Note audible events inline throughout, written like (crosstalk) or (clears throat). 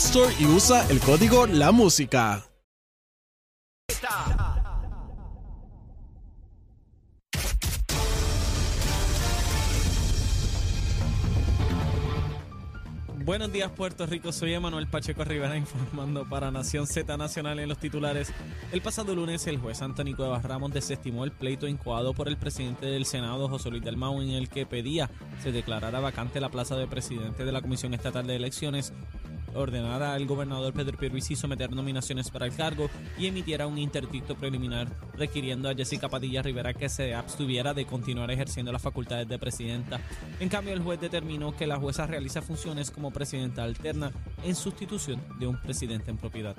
Store y usa el código La Música. Buenos días Puerto Rico, soy Emanuel Pacheco Rivera (laughs) informando para Nación Z Nacional en los titulares. El pasado lunes el juez Antonio Cuevas Ramos desestimó el pleito incoado por el presidente del Senado José Luis Dalmau en el que pedía se declarara vacante la plaza de presidente de la Comisión Estatal de Elecciones ordenara al gobernador Pedro Pierluisi someter nominaciones para el cargo y emitiera un interdicto preliminar requiriendo a Jessica Padilla Rivera que se abstuviera de continuar ejerciendo las facultades de presidenta. En cambio, el juez determinó que la jueza realiza funciones como presidenta alterna en sustitución de un presidente en propiedad.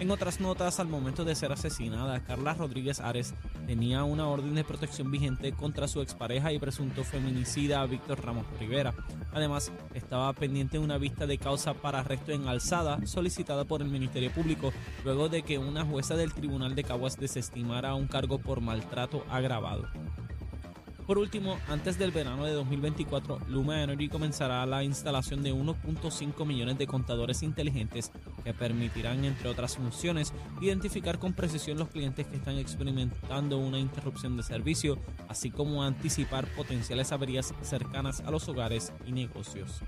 En otras notas, al momento de ser asesinada, Carla Rodríguez Ares tenía una orden de protección vigente contra su expareja y presunto feminicida Víctor Ramos Rivera. Además, estaba pendiente una vista de causa para arresto en alzada solicitada por el Ministerio Público luego de que una jueza del Tribunal de Caguas desestimara un cargo por maltrato agravado. Por último, antes del verano de 2024, Luma Energy comenzará la instalación de 1.5 millones de contadores inteligentes que permitirán, entre otras funciones, identificar con precisión los clientes que están experimentando una interrupción de servicio, así como anticipar potenciales averías cercanas a los hogares y negocios.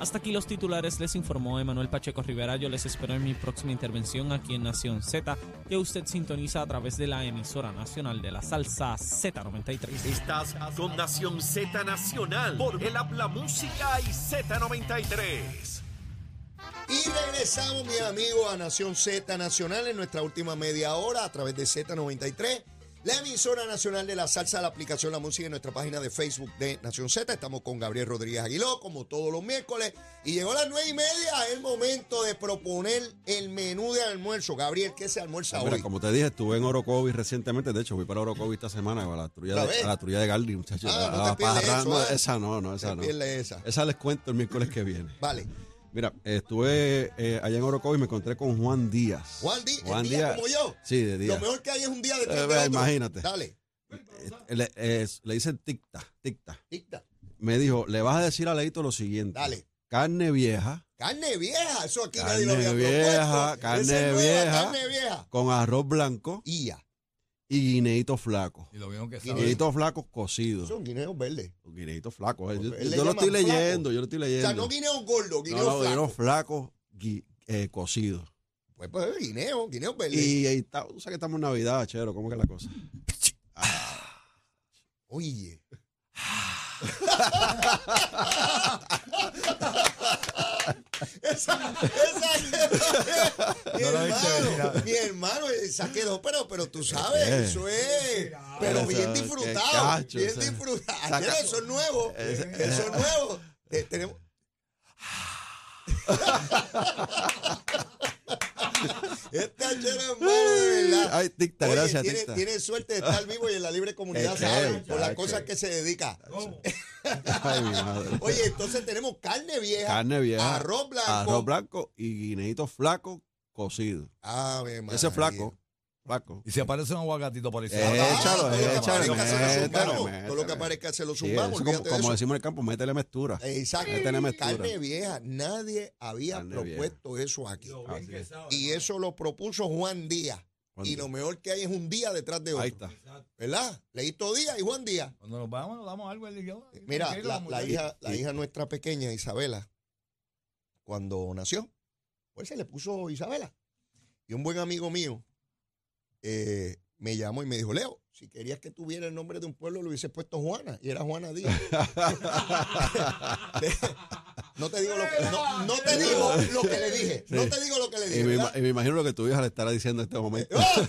Hasta aquí los titulares, les informó Emanuel Pacheco Rivera. Yo les espero en mi próxima intervención aquí en Nación Z, que usted sintoniza a través de la emisora nacional de la salsa Z93. Estás con Nación Z Nacional por el Habla Música y Z93. Regresamos, mi amigo, a Nación Z Nacional en nuestra última media hora a través de Z93, la emisora nacional de la salsa, la aplicación La Música en nuestra página de Facebook de Nación Z. Estamos con Gabriel Rodríguez Aguiló, como todos los miércoles. Y llegó a las nueve y media, el momento de proponer el menú de almuerzo. Gabriel, ¿qué se almuerza Mira, hoy? como te dije, estuve en Orocovis recientemente. De hecho, fui para Orocovis esta semana a la trulla ¿Otra de, a la trulla de Gardi, muchachos. Ah, no te pierdes eso, ¿eh? Esa no, no, esa Te no. esa. Esa les cuento el miércoles que viene. Vale. Mira, estuve eh, allá en Orocovis y me encontré con Juan Díaz. Juan Díaz, Juan Díaz. como yo. Sí, de día. Lo mejor que hay es un día de Eh, otro. imagínate. Dale. Le, eh, le dicen ticta, ticta. Dicta. Me dijo, le vas a decir a Leito lo siguiente. Dale. Carne vieja Carne vieja, eso aquí Carne nadie lo había vieja, propuesto. carne vieja. Carne vieja. con arroz blanco ya. Y guineitos flacos. Y lo vieron que Guineo. Guineitos flacos cocidos. Son guineos verdes. Guineitos flacos. eh. Yo, yo lo estoy flaco. leyendo, yo lo estoy O leyendo. sea, no guineos gordos, No, guineos no, flacos. guineos flacos gui- eh, cocidos. Pues, pues, guineo, guineos verdes. Y ahí está, tú sabes que estamos en Navidad, chero, ¿cómo que es la cosa? (laughs) Oye. (laughs) esa, esa, (laughs) mi hermano, mi hermano, esa quedó, pero, pero tú sabes, ¿Qué? eso es, pero Eso, bien disfrutado, cacho, bien disfrutado. eso es nuevo, eso es nuevo. Te- (laughs) (laughs) tenemos, Esta chera hermano, de verdad. Ay, ticta, Oye, gracias, tiene, ticta. tiene suerte de estar vivo y en la libre comunidad, Es ¿sabes? Por las cosas que se dedica. Ay, mi madre. Oye, entonces tenemos carne vieja, Carne vieja, arroz blanco. arroz blanco y guineitos flacos cocidos. Ave María. Ese flaco, flaco. Y si aparece un aguacatito por ahí. échalo, todo lo que échalo, aparezca se lo métele, zumbamos. métele. Todo lo que aparezca se lo Sí, zumbamos. eso como, eso. decimos en el campo, métele meztura. Exacto. Métele mezcura. Carne vieja. Nadie había Carne propuesto eso aquí. Y eso lo propuso Juan Díaz. Juan y Díaz. lo mejor que hay es un día detrás de otro. Ahí está. ¿Verdad? Leíto Díaz y Juan Díaz. Cuando nos vamos, nos damos algo él y yo. Mira, la, la hija, la hija nuestra pequeña, Isabela, cuando nació, pues se le puso Isabela. Y un buen amigo mío eh, me llamó y me dijo, Leo, si querías que tuviera el nombre de un pueblo, lo hubiese puesto Juana. Y era Juana Díaz. (laughs) (laughs) No te digo lo que, no, no te digo lo que le dije. No te digo lo que le Y dije. me, ¿verdad? ima- y me imagino lo que tu hija le estará diciendo en este momento. (laughs) ¡Oh!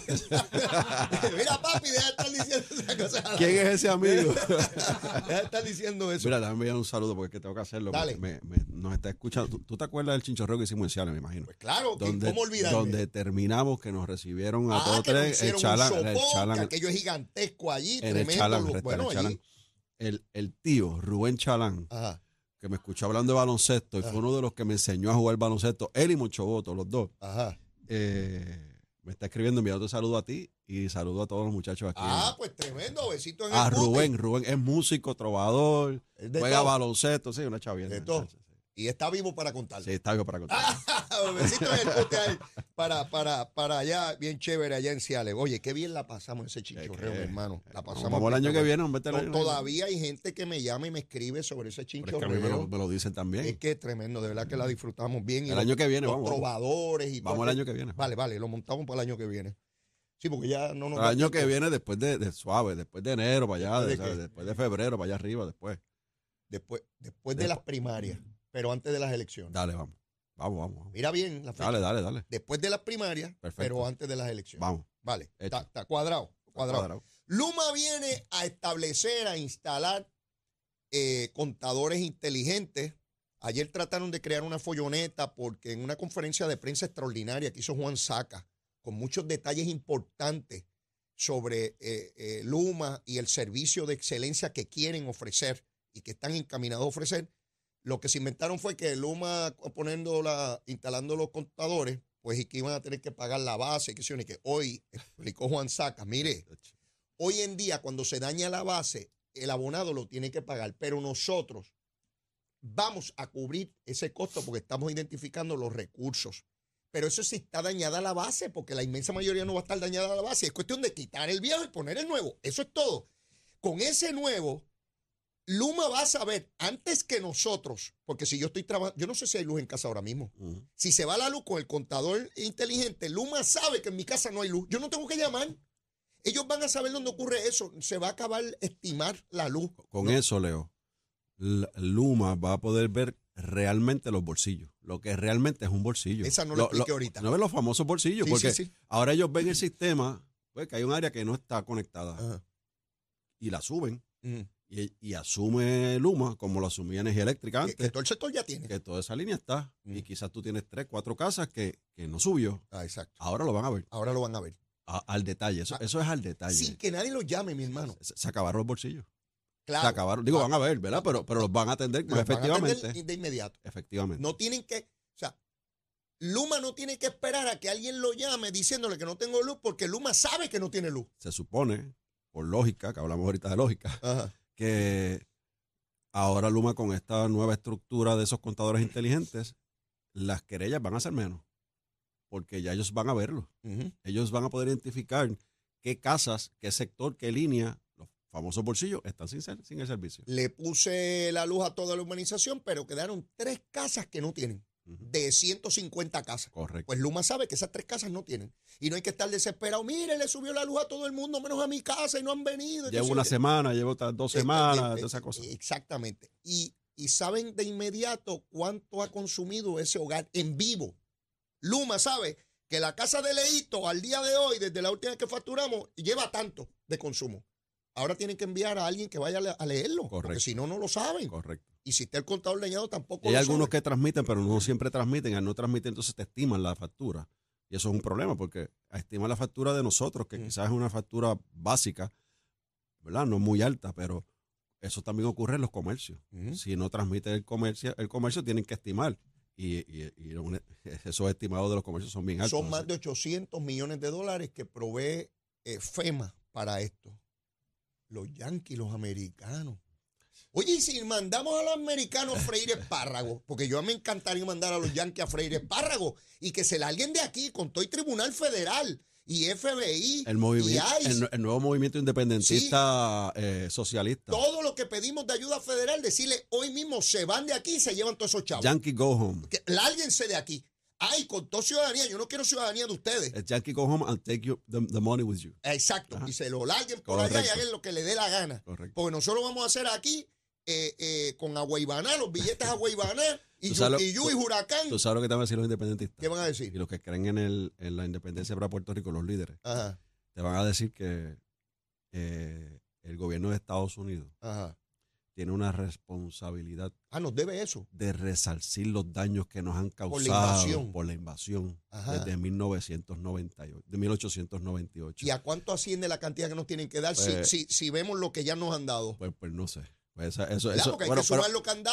Mira, papi, deja de estar diciendo esa cosa. ¿Quién es ese amigo? Deja de estar diciendo eso. Mira, déjame enviar un saludo porque es que tengo que hacerlo. Dale. Me, me- nos está escuchando. ¿Tú, tú te acuerdas del chinchorreo que hicimos en Ciales, me imagino? Pues claro, que ¿cómo olvidarme? donde terminamos que nos recibieron a ah, todos que nos tres. El hicieron chalán, un el sopón, chalán, que aquello es gigantesco allí, en el tremendo. chalán, lo- restaurante bueno, Chalán. allí. El, el tío Rubén Chalán, Ajá, que me escuchó hablando de baloncesto y fue uno de los que me enseñó a jugar baloncesto, él y Monchoboto, los dos. ajá. eh, me está escribiendo, enviando saludo a ti y saludo a todos los muchachos aquí. Ah, pues tremendo, besito en a el. Rubén, Rubén es músico, trovador, juega todo. baloncesto, sí, una chavienda. De todo. Y está vivo para contar. Sí, está bien para contar. (laughs) en para, para, para allá, bien chévere, allá en Ciales. Oye, qué bien la pasamos ese chinchorreo, mi hermano. La pasamos vamos el año que viene, meterle To- el- Todavía hay gente que me llama y me escribe sobre ese Pero es que a mí me lo, chinchorreo. me lo dicen también. Es que es tremendo, de verdad que la disfrutamos bien. Y El los- año que viene, los vamos, trovadores y Vamos todo el año que viene. Vale, vale, lo montamos para el año que viene. Sí, porque ya no nos El año que viene, después de, de suave, después de enero, para allá, ¿Después de de- qué? después de febrero, para allá arriba, después. Después, después de las primarias, pero antes de las elecciones. Dale, vamos. Vamos, vamos. vamos. Mira bien la fecha. Dale, dale, dale. Después de las primarias, Perfecto. pero antes de las elecciones. Vamos. Vale, está, está cuadrado, cuadrado. Cuadrado. Luma viene a establecer, a instalar eh, contadores inteligentes. Ayer trataron de crear una folloneta porque en una conferencia de prensa extraordinaria que hizo Juan Saca, con muchos detalles importantes sobre eh, eh, Luma y el servicio de excelencia que quieren ofrecer y que están encaminados a ofrecer, lo que se inventaron fue que Luma poniendo la, instalando los contadores, pues y que iban a tener que pagar la base, que, y que hoy explicó Juan Saca, mire, Hoy en día, cuando se daña la base, el abonado lo tiene que pagar, pero nosotros vamos a cubrir ese costo porque estamos identificando los recursos. Pero eso sí está dañada la base, porque la inmensa mayoría no va a estar dañada la base. Es cuestión de quitar el viejo y poner el nuevo. Eso es todo. Con ese nuevo, Luma va a saber antes que nosotros, porque si yo estoy trabajando, yo no sé si hay luz en casa ahora mismo. Si se va la luz con el contador inteligente, Luma sabe que en mi casa no hay luz. Yo no tengo que llamar. Ellos van a saber dónde ocurre eso. Se va a acabar estimar la luz. Con No, eso, Leo, Luma va a poder ver realmente los bolsillos. Lo que realmente es un bolsillo. Esa no lo expliqué ahorita. No ven los famosos bolsillos, Sí, porque sí, sí. ahora ellos ven el sistema, pues que hay un área que no está conectada Ajá. y la suben. Y, y asume Luma, como lo asumía Energía Eléctrica antes, que todo el sector ya tiene. que toda esa línea está. Mm. Y quizás tú tienes tres, cuatro casas que, que no subió. Ah, exacto. Ahora lo van a ver. Ahora lo van a ver. a- al detalle. Eso, Ah, eso es al detalle. Sin que nadie los llame, mi hermano. se, se acabaron los bolsillos. Se Claro. acabaron. Digo, van a ver, ¿verdad? Pero, pero los van a atender Los van a efectivamente. atender de inmediato. Efectivamente. No tienen que, o sea, Luma no tiene que esperar a que alguien lo llame diciéndole que no tengo luz porque Luma sabe que no tiene luz. Se supone, por lógica, que hablamos ahorita de lógica, Ajá. Que ahora Luma con esta nueva estructura de esos contadores inteligentes, las querellas van a ser menos. Porque ya ellos van a verlo. Ellos van a poder identificar qué casas, qué sector, qué línea, los famosos bolsillos, están sin, ser- sin el servicio. Le puse la luz a toda la urbanización, pero quedaron tres casas que no tienen, De 150 casas. Correcto. Pues Luma sabe que esas tres casas no tienen. Y no hay que estar desesperado. Mire, le subió la luz a todo el mundo, menos a mi casa, y no han venido. Llevo una semana, llevo otras dos semanas, toda esa cosa. Exactamente. Y, y saben de inmediato cuánto ha consumido ese hogar en vivo. Luma sabe que la casa de Leito al día de hoy, desde la última vez que facturamos, lleva tanto de consumo. Ahora tienen que enviar a alguien que vaya a le- a leerlo, porque Correcto. si no, no lo saben. Correcto. Y si está el contador leñado, tampoco hay lo algunos sabe. que transmiten, pero no siempre transmiten. Al no transmitir, entonces te estiman la factura. Y eso es un problema, porque estimar la factura de nosotros, que Mm. quizás es una factura básica, ¿verdad? No muy alta, pero eso también ocurre en los comercios. Ujú. Si no transmite el comercio, el comercio tienen que estimar. Y, y- y un- (laughs) esos estimados de los comercios son bien altos. Son más de 800 millones de dólares que provee eh, FEMA para esto. Los yanquis, los americanos. Oye, y si mandamos a los americanos a freír espárragos, porque yo me encantaría mandar a los yanquis a freír espárragos y que se larguen de aquí con todo el Tribunal Federal y FBI el, movimiento, y el, el nuevo movimiento independentista eh, socialista. todo lo que pedimos de ayuda federal, decirle hoy mismo se van de aquí y se llevan todos esos chavos. Yankee Go Home. Que, lárguense de aquí. Ay, con toda ciudadanía, yo no quiero ciudadanía de ustedes. Es Yankee Go Home and take you, the, the money with you. Exacto. Ajá. Y se lo larguen por allá y Correcto. hagan lo que le dé la gana. Correcto. Porque nosotros vamos a hacer aquí eh, eh, con Aguaybaná, los billetes Aguaybaná y (laughs) sabes Yuquiyú y Huracán. Tú sabes lo que te van a decir los independentistas. ¿Qué van a Y decir? los que creen en, el, en la independencia para Puerto Rico, los líderes, Ajá, te van a decir que eh, el gobierno de Estados Unidos ajá. tiene una responsabilidad Ah, nos debe eso. de resarcir los daños que nos han causado Por la invasión. por la invasión desde 1998, de 1898. ¿Y a cuánto asciende la cantidad que nos tienen que dar si, Pues- si, si vemos lo que ya nos han dado? Pues, pues no sé. Pues esa- eso, eso, Porque hay bueno, que pero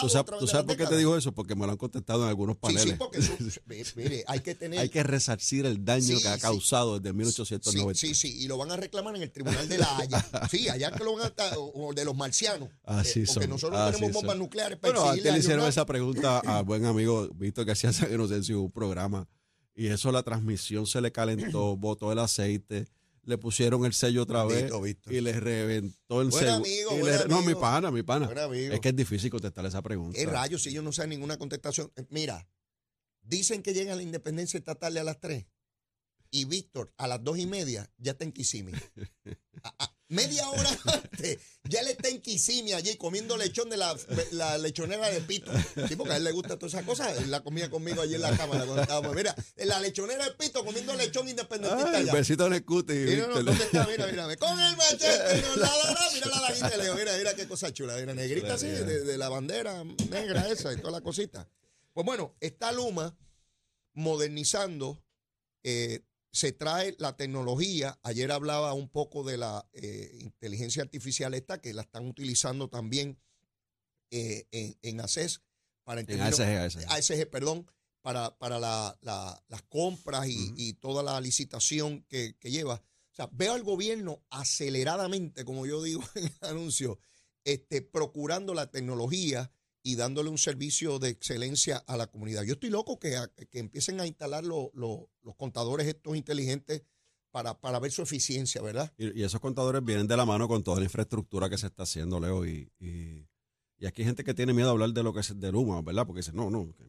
¿Tú a sabes, tú por qué te digo eso? Porque me lo han contestado en algunos Sí, paneles. sí, porque eso- (laughs) ve- mire, hay que tener... Hay que resarcir el daño Sí, que ha sí. causado desde Sí, 1890. sí, sí, y lo van a reclamar en el tribunal de la Haya. Sí, allá que lo van a estar, o de los marcianos. Así Eh, porque son, nosotros así tenemos bombas son. nucleares para Bueno, antes le a hicieron esa pregunta (laughs) al buen amigo Víctor García (laughs) San Inocencio en un programa y eso la transmisión se le calentó, botó el aceite, le pusieron el sello otra vez Víctor. y le reventó el Buen sello. amigo, Y buen le- no, mi pana, mi pana. Es que es difícil contestar esa pregunta. ¿Qué rayos si ellos no saben ninguna contestación? Eh, Mira, dicen que llega la independencia estatal a las 3 y Víctor a las dos y media ya está en Kissimmee. (laughs) Media hora (laughs) antes ya él está en Kissimmee allí comiendo lechón de la, la lechonera de Pito. Sí, porque a él le gusta todas esas cosas. Él la comía conmigo allí en la cámara cuando estábamos. Mira, en la lechonera de Pito comiendo lechón independentista Ay, allá. besito en el cuti, Mira, no, Víctor. ¿dónde está? Mira, mira, con el machete, no, la, la, la, mira la daguita de Leo, mira, mira qué cosa chula, mira, negrita así, de, de la bandera negra esa y toda la cosita. Pues bueno, está Luma modernizando, eh, se trae la tecnología, ayer hablaba un poco de la eh, inteligencia artificial esta, que la están utilizando también eh, en, en ACES, para En términos- ASG, ASG. ASG, perdón, para, para la- la- las compras y toda la licitación que, que lleva. O sea, veo al gobierno aceleradamente, como yo digo (laughs) en el anuncio, este, procurando la tecnología y dándole un servicio de excelencia a la comunidad. Yo estoy loco que, a- que empiecen a instalar lo- lo- los contadores estos inteligentes para, para ver su eficiencia, ¿verdad? Y, y esos contadores vienen de la mano con toda la infraestructura que se está haciendo, Leo. Y, y, y aquí hay gente que tiene miedo a hablar de lo que es de Luma, ¿verdad? Porque dice, no, no, que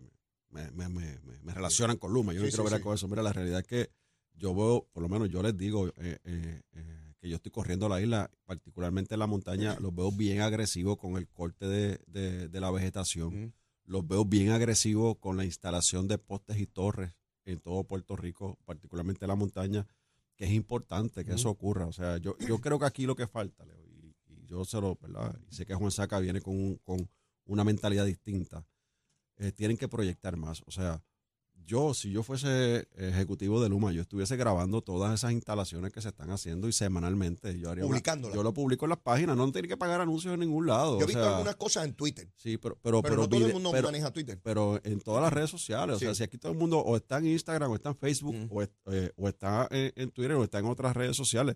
me, me, me, me- me relacionan con Luma. Yo no quiero sí, ver sí. con eso. Mira, la realidad es que yo veo, por lo menos yo les digo eh, eh, eh, que yo estoy corriendo la isla, particularmente en la montaña, (laughs) los veo bien agresivos con el corte de, de- de la vegetación. Los veo bien agresivos con la instalación de postes y torres en todo Puerto Rico, particularmente en la montaña, que es importante que eso ocurra. O sea, yo, yo creo que aquí lo que falta, Leo, y, y yo se lo, ¿verdad? Y sé que Juan Saca viene con, un- con una mentalidad distinta. eh, tienen que proyectar más. O sea, yo, si yo fuese ejecutivo de Luma, yo estuviese grabando todas esas instalaciones que se están haciendo y semanalmente. Yo haría una- Publicándolas. yo lo publico en las páginas, no tiene que pagar anuncios en ningún lado. Yo he visto sea, algunas cosas en Twitter, Sí, pero, pero, pero, pero, no todo el mundo pero- maneja Twitter. pero en todas las redes sociales. O sea, si aquí todo el mundo o está en Instagram, o está en Facebook, o, eh, o está en, en Twitter, o está en otras redes sociales,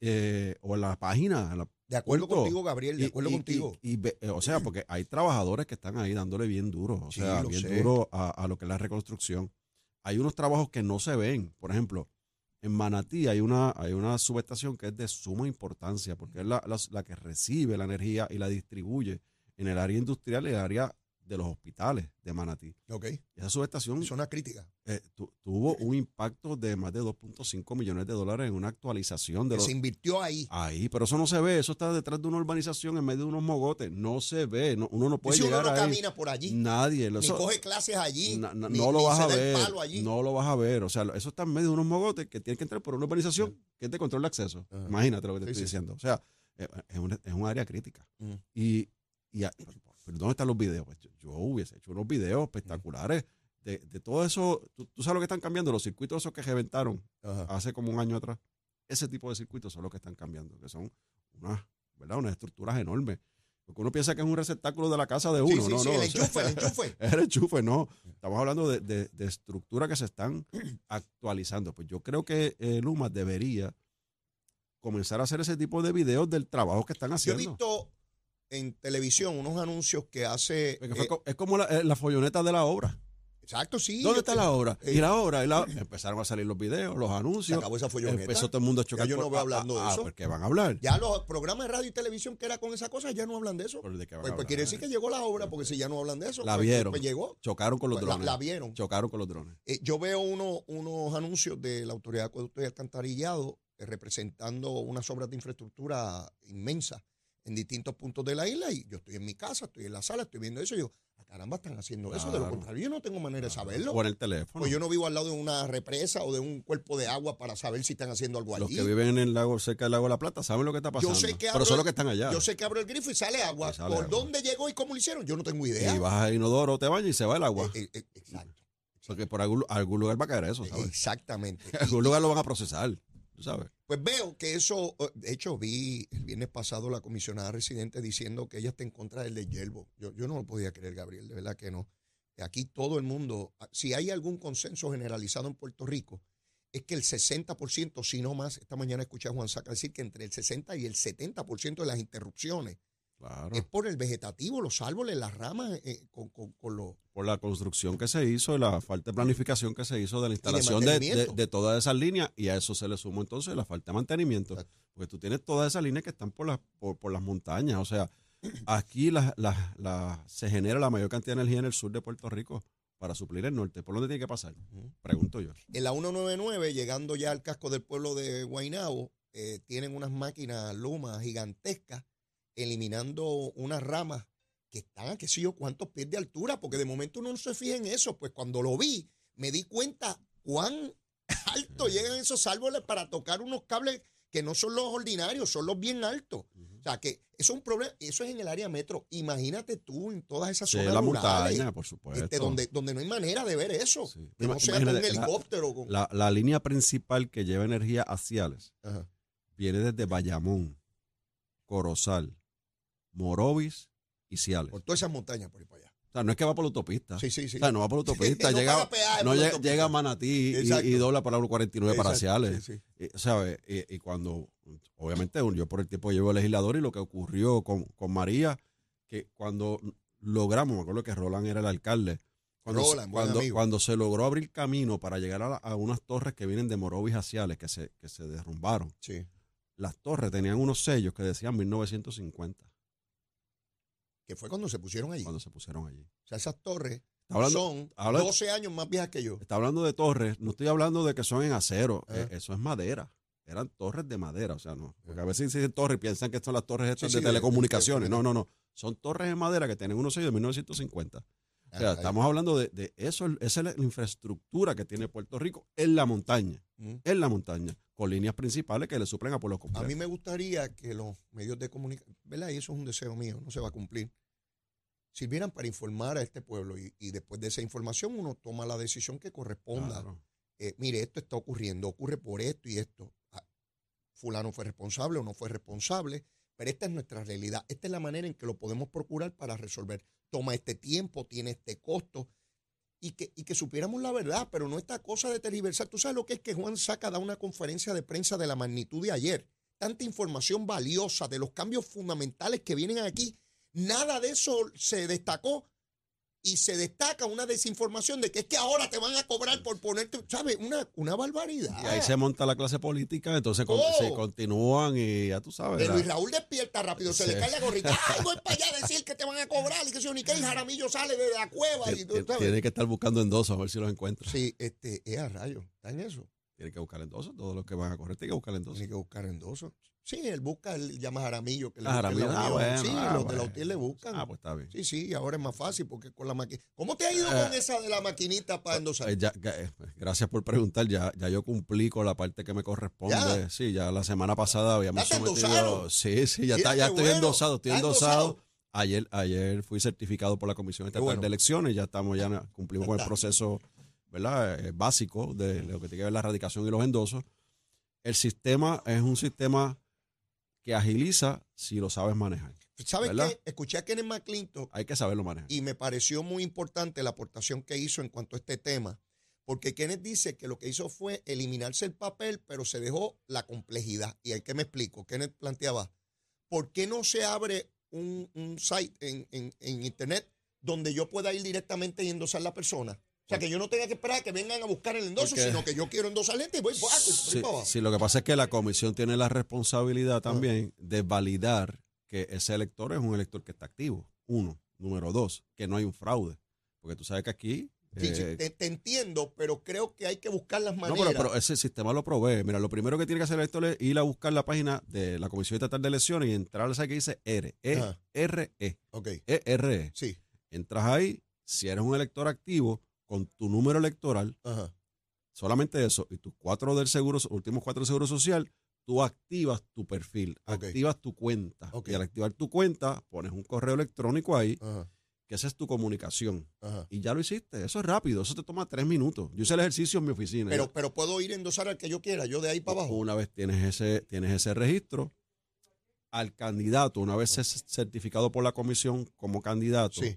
eh, o en la página. en la- De acuerdo contigo, Gabriel, de y- acuerdo y- contigo. y- y ve- eh, o sea, porque hay trabajadores que están ahí dándole bien duro, o Sí, sea, bien sé. duro a, a lo que es la reconstrucción. Hay unos trabajos que no se ven. Por ejemplo, en Manatí hay una, hay una subestación que es de suma importancia, porque es la, la- la que recibe la energía y la distribuye en el área industrial y el área de los hospitales de Manatí. Ok, Esa subestación es una crítica. eh, tu- tuvo un impacto de más de 2.5 millones de dólares en una actualización de Que los... se invirtió ahí. Ahí, pero eso no se ve, eso está detrás de una urbanización en medio de unos mogotes, no se ve, no- uno no Y puede si uno llegar no ahí. camina por allí, Nadie, lo- ni eso- coge clases allí, na- na- ni- no lo ni vas a ver, no lo vas a ver, o sea, eso está en medio de unos mogotes que tienen que entrar por una urbanización que es de control de acceso. Imagínate lo que te Sí, estoy sí. diciendo, o sea, eh, es un, es un área crítica. Y, y pero ¿dónde están los videos? Pues yo, yo hubiese hecho unos videos espectaculares de, de todo eso. ¿Tú, tú sabes lo que están cambiando? Los circuitos esos que reventaron Ajá. hace como un año atrás. Ese tipo de circuitos son los que están cambiando, que son unas, ¿verdad? unas estructuras enormes. Porque uno piensa que es un receptáculo de la casa de uno. sí, no, sí, no, el o sea, enchufe, el (laughs) enchufe. el enchufe, no. Estamos hablando de, de, de estructuras que se están (clears throat) actualizando. Pues yo creo que eh, Luma debería comenzar a hacer ese tipo de videos del trabajo que están Yo he haciendo. visto en televisión unos anuncios que hace... Porque fue eh, co- es como la, eh, la folloneta de la obra. exacto, sí. ¿Dónde está te- la obra? eh, y la obra, y la- empezaron a salir los videos, los anuncios. acabó esa folloneta. Empezó todo el mundo a chocar. Ya yo no por- veo ah, hablando de ah, eso. pues que van a hablar. Ya los programas de radio y televisión que era con esa cosa ya no hablan de eso. Por de qué van Pues, a pues hablar. quiere decir que llegó la obra, porque si ya no hablan de eso. La pues, vieron. Pues llegó. Chocaron con los Pues la, drones. la vieron. Chocaron con los drones. Eh, yo veo uno- unos anuncios de la Autoridad de Acueducto y Alcantarillado eh, representando unas obras de infraestructura inmensas en distintos puntos de la isla y yo estoy en mi casa, estoy en la sala, estoy viendo eso y yo, "Ah, caramba, están haciendo eso. De lo contrario, yo no tengo manera de saberlo. En el teléfono. Pues yo no vivo al lado de una represa o de un cuerpo de agua para saber si están haciendo algo Los allí. que viven en el lago, cerca del lago de la Plata, saben lo que está pasando. Yo sé que pero abro son el- los que están allá. Yo sé que abro el grifo y sale agua. Y sale ¿Por agua. dónde llegó y cómo lo hicieron? Yo no tengo idea. Y vas a Inodoro, te bañas y se va el agua. Eh, eh, eh, exacto. Porque por algún, algún lugar va a caer eso, ¿sabes? Exactamente. En (laughs) algún lugar lo van a procesar, tú sabes. Pues veo que eso, eh, de hecho, vi el viernes pasado la comisionada residente diciendo que ella está en contra del de. Yo, yo no lo podía creer, Gabriel, de verdad que no. Aquí todo el mundo, ah, si hay algún consenso generalizado en Puerto Rico, es que el 60%, si no más, esta mañana escuché a Juan Saca decir que entre el 60 y el 70% de las interrupciones Claro. es por el vegetativo, los árboles, las ramas, eh, con, con- con los... Por la construcción que se hizo la falta de planificación que se hizo de la instalación de, de, todas esas líneas y a eso se le sumó entonces la falta de mantenimiento. Exacto. Porque tú tienes todas esas líneas que están por las, por, por las montañas. O sea, aquí la- la- la- se genera la mayor cantidad de energía en el sur de Puerto Rico para suplir el norte. ¿Por dónde tiene que pasar? Pregunto yo. En la 199, llegando ya al casco del pueblo de Guaynabo, eh, tienen unas máquinas Luma gigantescas eliminando unas ramas que están a qué sé yo cuántos pies de altura, porque de momento uno no se fija en eso. Pues cuando lo vi, me di cuenta cuán (laughs) alto llegan esos árboles para tocar unos cables que no son los ordinarios, son los bien altos. O sea, que eso es un problema, eso es en el área metro. Imagínate tú en todas esas Sí, zonas la rurales, montaña, por supuesto. este, donde, donde no hay manera de ver eso. Sí. Que no Ima- sea con un helicóptero. con- La, la línea principal que lleva energía a Ciales Ajá. viene desde Bayamón, Corozal, Morovis y Ciales. Por todas esas montañas por ahí para allá. O sea, no es que va por la autopista. Sí, sí, sí. O sea, no va por la autopista, No llega, no por la llega, autopista. llega a Manatí y, y dobla para la 49 para Exacto, Ciales. sí, sí. Y, ¿sabe? Y, y cuando, obviamente, yo por el tiempo llevo legislador y lo que ocurrió con, con María, que cuando logramos, me acuerdo que Roland era el alcalde, cuando, Roland, cuando, cuando se logró abrir camino para llegar a, la- a unas torres que vienen de Morovis a Ciales, que se, que se derrumbaron, Sí. las torres tenían unos sellos que decían 1950 Que fue cuando se pusieron allí. cuando se pusieron allí. O sea, esas torres hablando- son habla- 12 años más viejas que yo. Está hablando de torres, no estoy hablando de que son en acero, Ah. eh, eso es madera. Eran torres de madera, o sea, no. Porque a veces dicen torres y piensan que son las torres estas Sí, de sí, de- telecomunicaciones. de- No, no, no. Son torres de madera que tienen unos sellos de 1950. O sea, Ah, estamos hablando de, de eso, esa es la infraestructura que tiene Puerto Rico en la montaña, Mm. en la montaña, con líneas principales que le suplen a pueblos A completos. mí me gustaría que los medios de comunicación, ¿verdad? Y eso es un deseo mío, no se va a cumplir. Sirvieran para informar a este pueblo y, y después de esa información uno toma la decisión que corresponda. Claro. Eh, mire, esto está ocurriendo, ocurre por esto y esto. Ah, fulano fue responsable o no fue responsable, pero esta es nuestra realidad. Esta es la manera en que lo podemos procurar para resolver. Toma este tiempo, tiene este costo. Y que, y que supiéramos la verdad, pero no esta cosa de tergiversar. Tú sabes lo que es que Juan Saca da una conferencia de prensa de la magnitud de ayer. Tanta información valiosa de los cambios fundamentales que vienen aquí. Nada de eso se destacó y se destaca una desinformación de que es que ahora te van a cobrar por ponerte, ¿sabes? Una, una barbaridad. Y ahí se monta la clase política, entonces con- Oh. se continúan y ya tú sabes. La- Luis Raúl despierta rápido, se Sí. le cae la gorrita. (laughs) ¡Ay, voy para allá a decir que te van a cobrar! Y que si ni que el Jaramillo sale de la cueva. Y, tú Tiene sabes. tiene que estar buscando endosos a ver si los encuentra. Sí, este, es a rayo, está en eso. Tiene que buscar endosos. Todos los que van a correr tienen que buscar endosos. Tiene que buscar endosos. Sí, él busca, él llama a Jaramillo. Que le Ah, Jaramillo, la ah, bueno, sí, ah, los de la. UTIER le buscan. Ah, pues está bien. Sí, sí, ahora es más fácil porque con la maquinita. ¿Cómo te ha ido Eh, con esa de la maquinita para endosar? Eh, ya- ya, eh, gracias por preguntar. Ya, ya yo cumplí con la parte que me corresponde. ¿Ya? Sí, ya la semana pasada habíamos ¿Ya te sometido. endosaron? Sí, sí, ya Mira está, ya estoy bueno. endosado, estoy ¿Está endosado. endosado? Ayer, ayer fui certificado por la Comisión Estatal bueno. de Elecciones, ya estamos, ya cumplimos con el proceso, ¿verdad? Eh, básico de lo que tiene que ver la erradicación y los endosos. El sistema es un sistema que agiliza si lo sabes manejar. ¿Sabes ¿verdad? qué? Escuché a Kenneth McClintock Hay que saberlo manejar. y me pareció muy importante la aportación que hizo en cuanto a este tema, porque Kenneth dice que lo que hizo fue eliminarse el papel, pero se dejó la complejidad. ¿Y hay que me explico? Kenneth planteaba, ¿por qué no se abre un, un site en, en- en Internet donde yo pueda ir directamente y endosar la persona? O sea, que yo no tenga que esperar a que vengan a buscar el endoso, Porque- sino que yo quiero endosar y voy, por Sí, sí, lo que pasa es que la comisión tiene la Ah. responsabilidad también de validar que ese elector es un elector que está activo. Uno. Número dos, que no hay un fraude. Porque tú sabes que aquí Sí, sí, Eh, te, te entiendo, pero creo que hay que buscar las No, maneras. pero, pero ese sistema lo provee. Mira, lo primero que tiene que hacer esto es ir a buscar la página de la Comisión Estatal de Elecciones y entrar a esa que dice R, E, Ajá. R, E, ok, E, R, E. sí, Entras ahí, si eres un elector activo, con tu número electoral, ajá, solamente eso, y tus cuatro del seguro, últimos cuatro del seguro social, tú activas tu perfil, activas tu cuenta. Y al activar tu cuenta, pones un correo electrónico ahí, ajá, que esa es tu comunicación. ajá. Y ya lo hiciste. Eso es rápido. Eso te toma tres minutos. Yo hice el ejercicio en mi oficina. Pero, pero puedo ir a endosar al que yo quiera, yo de ahí para abajo. Una vez tienes ese, tienes ese registro, al candidato, una vez es certificado por la comisión como candidato, Sí,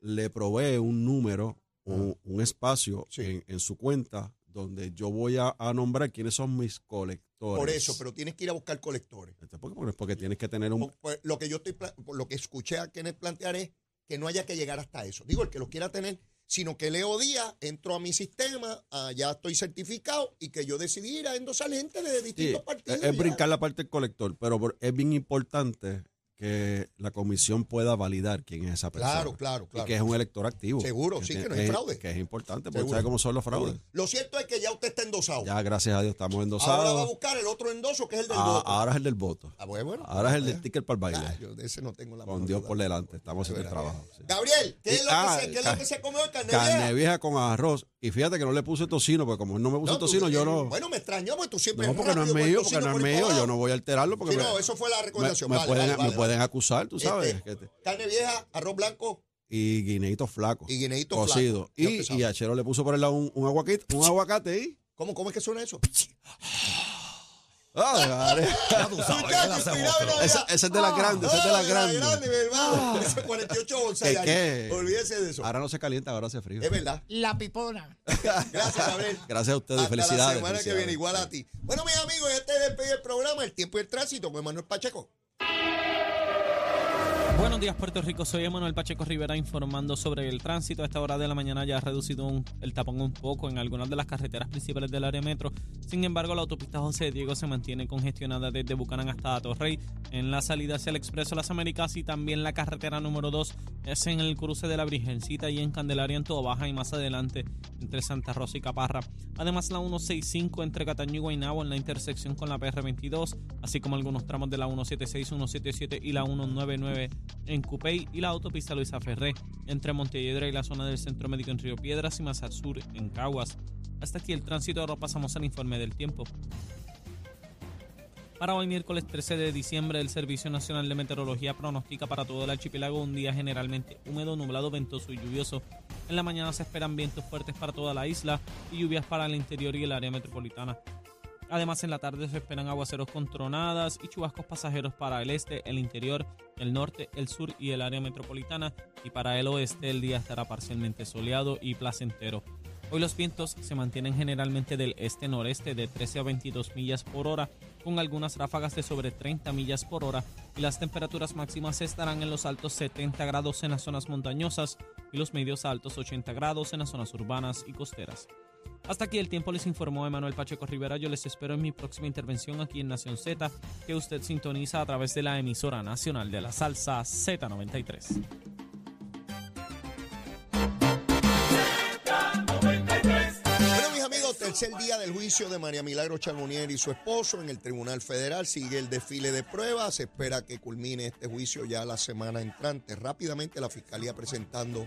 le provee un número, un, un espacio Sí. en, en su cuenta donde yo voy a, a nombrar quiénes son mis colectores. por eso, pero tienes que ir a buscar colectores. Este, ¿Por qué? Porque, porque tienes que tener un... Pues, lo que yo estoy, lo que escuché a Kenneth plantear es que no haya que llegar hasta eso. Digo, el que lo quiera tener, sino que Leo Díaz entró a mi sistema, ah, ya estoy certificado y que yo decidí ir a endosar gente de distintos partidos. es brincar la parte del colector, pero es bien importante que la comisión pueda validar quién es esa persona. Claro, claro, Y claro. que es un elector activo. Seguro, sí, que no hay fraude. Que es importante, porque sabe cómo son los fraudes. Lo cierto es que ya usted está endosado. Ya, gracias a Dios, estamos Ahora va a endosados. buscar el otro endoso que es el del Ah, voto. ahora es el del voto. Ah, bueno, bueno. Ahora es el del ticket para el baile. ah, yo de ese no tengo la Con Dios duda. por delante. Estamos haciendo el trabajo. sí. Gabriel, ¿qué Y- es lo, ah, que, se, qué es lo que se carne Carne vieja? vieja con arroz. Y fíjate que no le puse tocino, porque como él no me No, tú- tocino, yo no. Bueno, me extrañó porque tú siempre No, porque no es mío, porque no es mío. Yo no voy a alterarlo porque Sí, me, no, eso fue la me- recomendación. me Vale, pueden, vale, me vale, pueden acusar, tú sabes. Este, te- carne vieja, arroz blanco y guineitos flacos. y guineíto cocidos. flaco. Ya Y, y a Chero le puso por el lado un, un aguacate, un aguacate ahí. ¿Cómo, ¿Cómo es que suena eso? Ah, esa, esa es de las grandes, esa es de las Ah, grandes. grande, mi hermano. Ese 48 onzas. ¿Qué, qué? Olvídese de eso. Ahora no se calienta, ahora hace frío. Es verdad. La pipona. Gracias, Gabriel. Gracias a ustedes, Hasta felicidades. la semana que viene, igual a ti. Bueno, mis amigos, este despide el programa El Tiempo y el Tránsito con Manuel Pacheco. Buenos días, Puerto Rico. Soy Emanuel Pacheco Rivera informando sobre el tránsito. A esta hora de la mañana ya ha reducido el tapón un poco en algunas de las carreteras principales del área metro. Sin embargo, la autopista José Diego se mantiene congestionada desde Bucanán hasta Atorrey. En la salida hacia el Expreso Las Américas y también la carretera número 2 es en el cruce de la Virgencita y en Candelaria en Baja y más adelante entre Santa Rosa y Caparra. Además, la 165 entre Cataño y Guaynabo en la intersección con la PR22, así como algunos tramos de la 176, 177 y la 199 en Cupey y la autopista Luisa Ferré entre Montelledra y la zona del Centro Médico en Río Piedras y más al sur en Caguas. Hasta aquí el tránsito, ahora pasamos al informe del tiempo. Para hoy miércoles 13 de diciembre, el Servicio Nacional de Meteorología pronostica para todo el archipiélago un día generalmente húmedo, nublado, ventoso y lluvioso. En la mañana se esperan vientos fuertes para toda la isla y lluvias para el interior y el área metropolitana. Además, en la tarde se esperan aguaceros con tronadas y chubascos pasajeros para el este, el interior, el norte, el sur y el área metropolitana. Y para el oeste, el día estará parcialmente soleado y placentero. Hoy los vientos se mantienen generalmente del este-noreste de 13 a 22 millas por hora, con algunas ráfagas de sobre 30 millas por hora, y las temperaturas máximas estarán en los altos 70 grados en las zonas montañosas y los medios altos 80 grados en las zonas urbanas y costeras. Hasta aquí el tiempo les informó Emanuel Pacheco Rivera. Yo les espero en mi próxima intervención aquí en Nación Z, que usted sintoniza a través de la emisora nacional de la salsa Z93. Bueno, mis amigos, tercer día del juicio de María Milagro Charbonnier y su esposo en el Tribunal Federal. Sigue el desfile de pruebas. Se espera que culmine este juicio ya la semana entrante. Rápidamente la Fiscalía presentando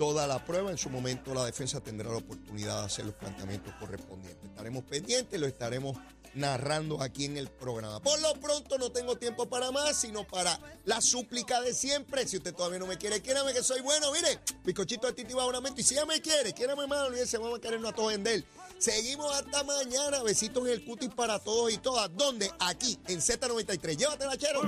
toda la prueba. En su momento la defensa tendrá la oportunidad de hacer los planteamientos correspondientes. Estaremos pendientes, lo estaremos narrando aquí en el programa. Por lo pronto no tengo tiempo para más, sino para la súplica de siempre. Si usted todavía no me quiere, quiérame que soy bueno. Mire, bizcochito de Titi Bajonamento. Y si ya me quiere, quiérame más, olvídese, vamos a querernos a todos vender. Seguimos hasta mañana. Besitos en el cutis para todos y todas. ¿Dónde? Aquí, en Z93. Llévatela, chero.